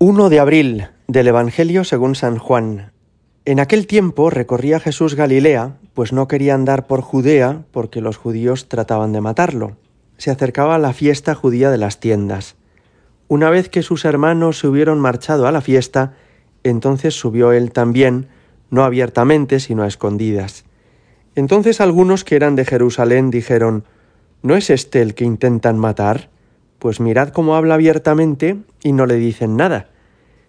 1 de abril del Evangelio según San Juan. En aquel tiempo recorría Jesús Galilea, pues no quería andar por Judea porque los judíos trataban de matarlo. Se acercaba la fiesta judía de las tiendas. Una vez que sus hermanos se hubieron marchado a la fiesta, entonces subió él también, no abiertamente, sino a escondidas. Entonces algunos que eran de Jerusalén dijeron, ¿No es este el que intentan matar? Pues mirad cómo habla abiertamente y no le dicen nada.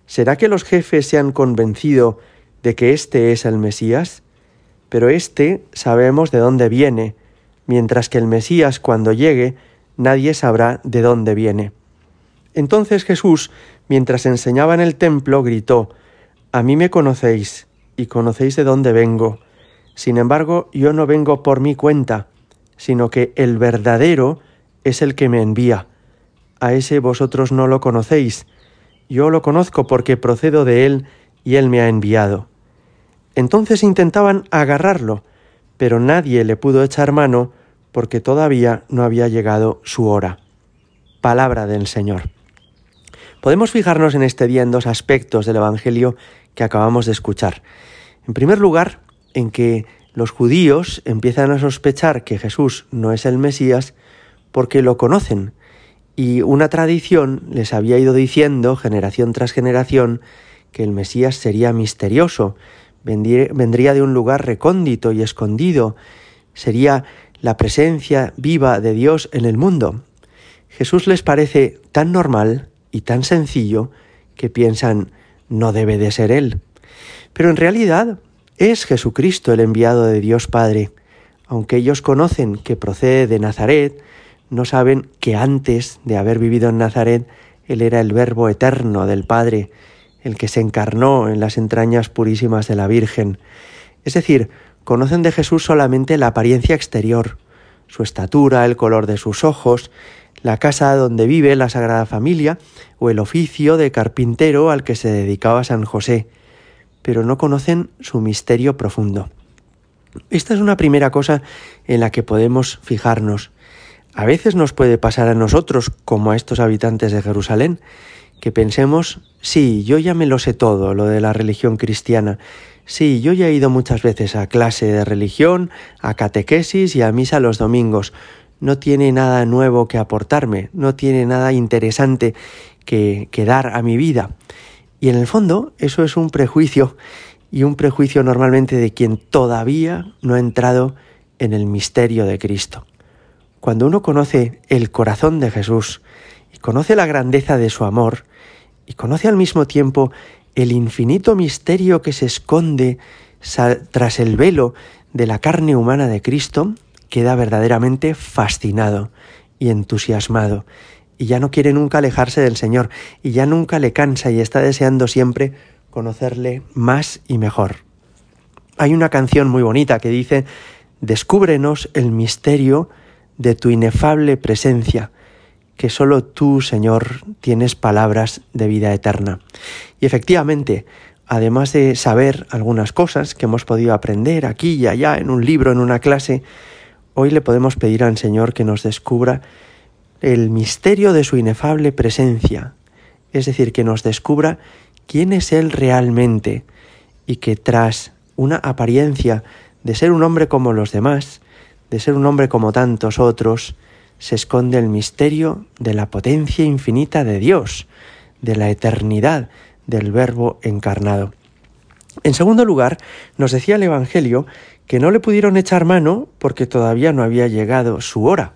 ¿Será que los jefes se han convencido de que éste es el Mesías? Pero éste sabemos de dónde viene, mientras que el Mesías cuando llegue nadie sabrá de dónde viene. Entonces Jesús, mientras enseñaba en el templo, gritó, A mí me conocéis, y conocéis de dónde vengo. Sin embargo, yo no vengo por mi cuenta, sino que el verdadero es el que me envía a ese vosotros no lo conocéis, yo lo conozco porque procedo de él y él me ha enviado. Entonces intentaban agarrarlo, pero nadie le pudo echar mano porque todavía no había llegado su hora. Palabra del Señor. Podemos fijarnos en este día en dos aspectos del Evangelio que acabamos de escuchar. En primer lugar, en que los judíos empiezan a sospechar que Jesús no es el Mesías porque lo conocen, y una tradición les había ido diciendo, generación tras generación, que el Mesías sería misterioso, vendría de un lugar recóndito y escondido, sería la presencia viva de Dios en el mundo. Jesús les parece tan normal y tan sencillo que piensan no debe de ser Él. Pero en realidad es Jesucristo el enviado de Dios Padre, aunque ellos conocen que procede de Nazaret, no saben que antes de haber vivido en Nazaret, Él era el Verbo eterno del Padre, el que se encarnó en las entrañas purísimas de la Virgen. Es decir, conocen de Jesús solamente la apariencia exterior, su estatura, el color de sus ojos, la casa donde vive la Sagrada Familia o el oficio de carpintero al que se dedicaba San José, pero no conocen su misterio profundo. Esta es una primera cosa en la que podemos fijarnos. A veces nos puede pasar a nosotros, como a estos habitantes de Jerusalén, que pensemos, sí, yo ya me lo sé todo, lo de la religión cristiana, sí, yo ya he ido muchas veces a clase de religión, a catequesis y a misa los domingos, no tiene nada nuevo que aportarme, no tiene nada interesante que, que dar a mi vida. Y en el fondo eso es un prejuicio, y un prejuicio normalmente de quien todavía no ha entrado en el misterio de Cristo. Cuando uno conoce el corazón de Jesús y conoce la grandeza de su amor y conoce al mismo tiempo el infinito misterio que se esconde tras el velo de la carne humana de Cristo, queda verdaderamente fascinado y entusiasmado y ya no quiere nunca alejarse del Señor y ya nunca le cansa y está deseando siempre conocerle más y mejor. Hay una canción muy bonita que dice, Descúbrenos el misterio de tu inefable presencia, que solo tú, Señor, tienes palabras de vida eterna. Y efectivamente, además de saber algunas cosas que hemos podido aprender aquí y allá, en un libro, en una clase, hoy le podemos pedir al Señor que nos descubra el misterio de su inefable presencia, es decir, que nos descubra quién es Él realmente y que tras una apariencia de ser un hombre como los demás, de ser un hombre como tantos otros, se esconde el misterio de la potencia infinita de Dios, de la eternidad del Verbo encarnado. En segundo lugar, nos decía el Evangelio que no le pudieron echar mano porque todavía no había llegado su hora.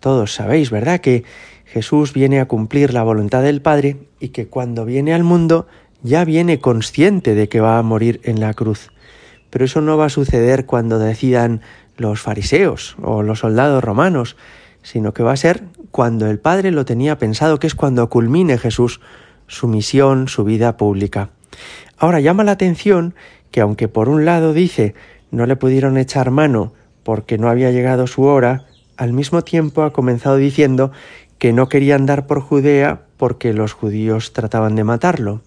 Todos sabéis, ¿verdad?, que Jesús viene a cumplir la voluntad del Padre y que cuando viene al mundo ya viene consciente de que va a morir en la cruz. Pero eso no va a suceder cuando decidan los fariseos o los soldados romanos, sino que va a ser cuando el Padre lo tenía pensado, que es cuando culmine Jesús su misión, su vida pública. Ahora llama la atención que aunque por un lado dice no le pudieron echar mano porque no había llegado su hora, al mismo tiempo ha comenzado diciendo que no quería andar por Judea porque los judíos trataban de matarlo.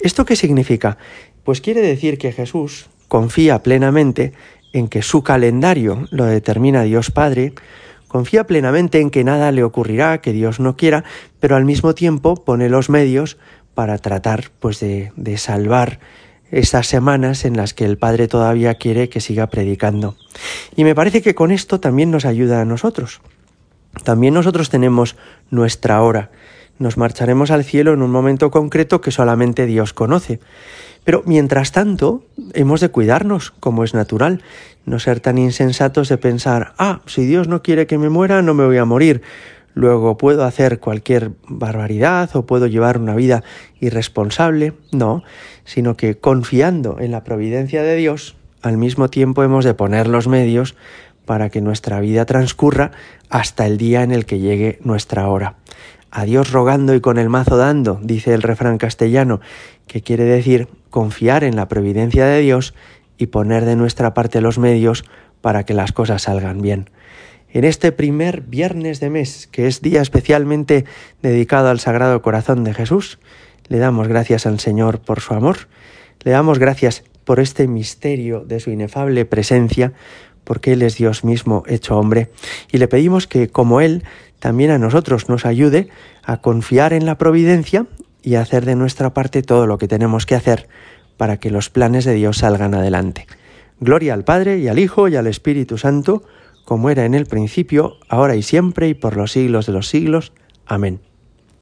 ¿Esto qué significa? Pues quiere decir que Jesús confía plenamente en que su calendario lo determina Dios Padre, confía plenamente en que nada le ocurrirá, que Dios no quiera, pero al mismo tiempo pone los medios para tratar pues de, de salvar esas semanas en las que el Padre todavía quiere que siga predicando. Y me parece que con esto también nos ayuda a nosotros. También nosotros tenemos nuestra hora. Nos marcharemos al cielo en un momento concreto que solamente Dios conoce. Pero mientras tanto, hemos de cuidarnos, como es natural, no ser tan insensatos de pensar, ah, si Dios no quiere que me muera, no me voy a morir. Luego puedo hacer cualquier barbaridad o puedo llevar una vida irresponsable. No, sino que confiando en la providencia de Dios, al mismo tiempo hemos de poner los medios para que nuestra vida transcurra hasta el día en el que llegue nuestra hora. A Dios rogando y con el mazo dando, dice el refrán castellano, que quiere decir confiar en la providencia de Dios y poner de nuestra parte los medios para que las cosas salgan bien. En este primer viernes de mes, que es día especialmente dedicado al Sagrado Corazón de Jesús, le damos gracias al Señor por su amor, le damos gracias por este misterio de su inefable presencia, porque Él es Dios mismo hecho hombre, y le pedimos que, como Él, también a nosotros nos ayude a confiar en la providencia y a hacer de nuestra parte todo lo que tenemos que hacer para que los planes de Dios salgan adelante. Gloria al Padre y al Hijo y al Espíritu Santo, como era en el principio, ahora y siempre y por los siglos de los siglos. Amén.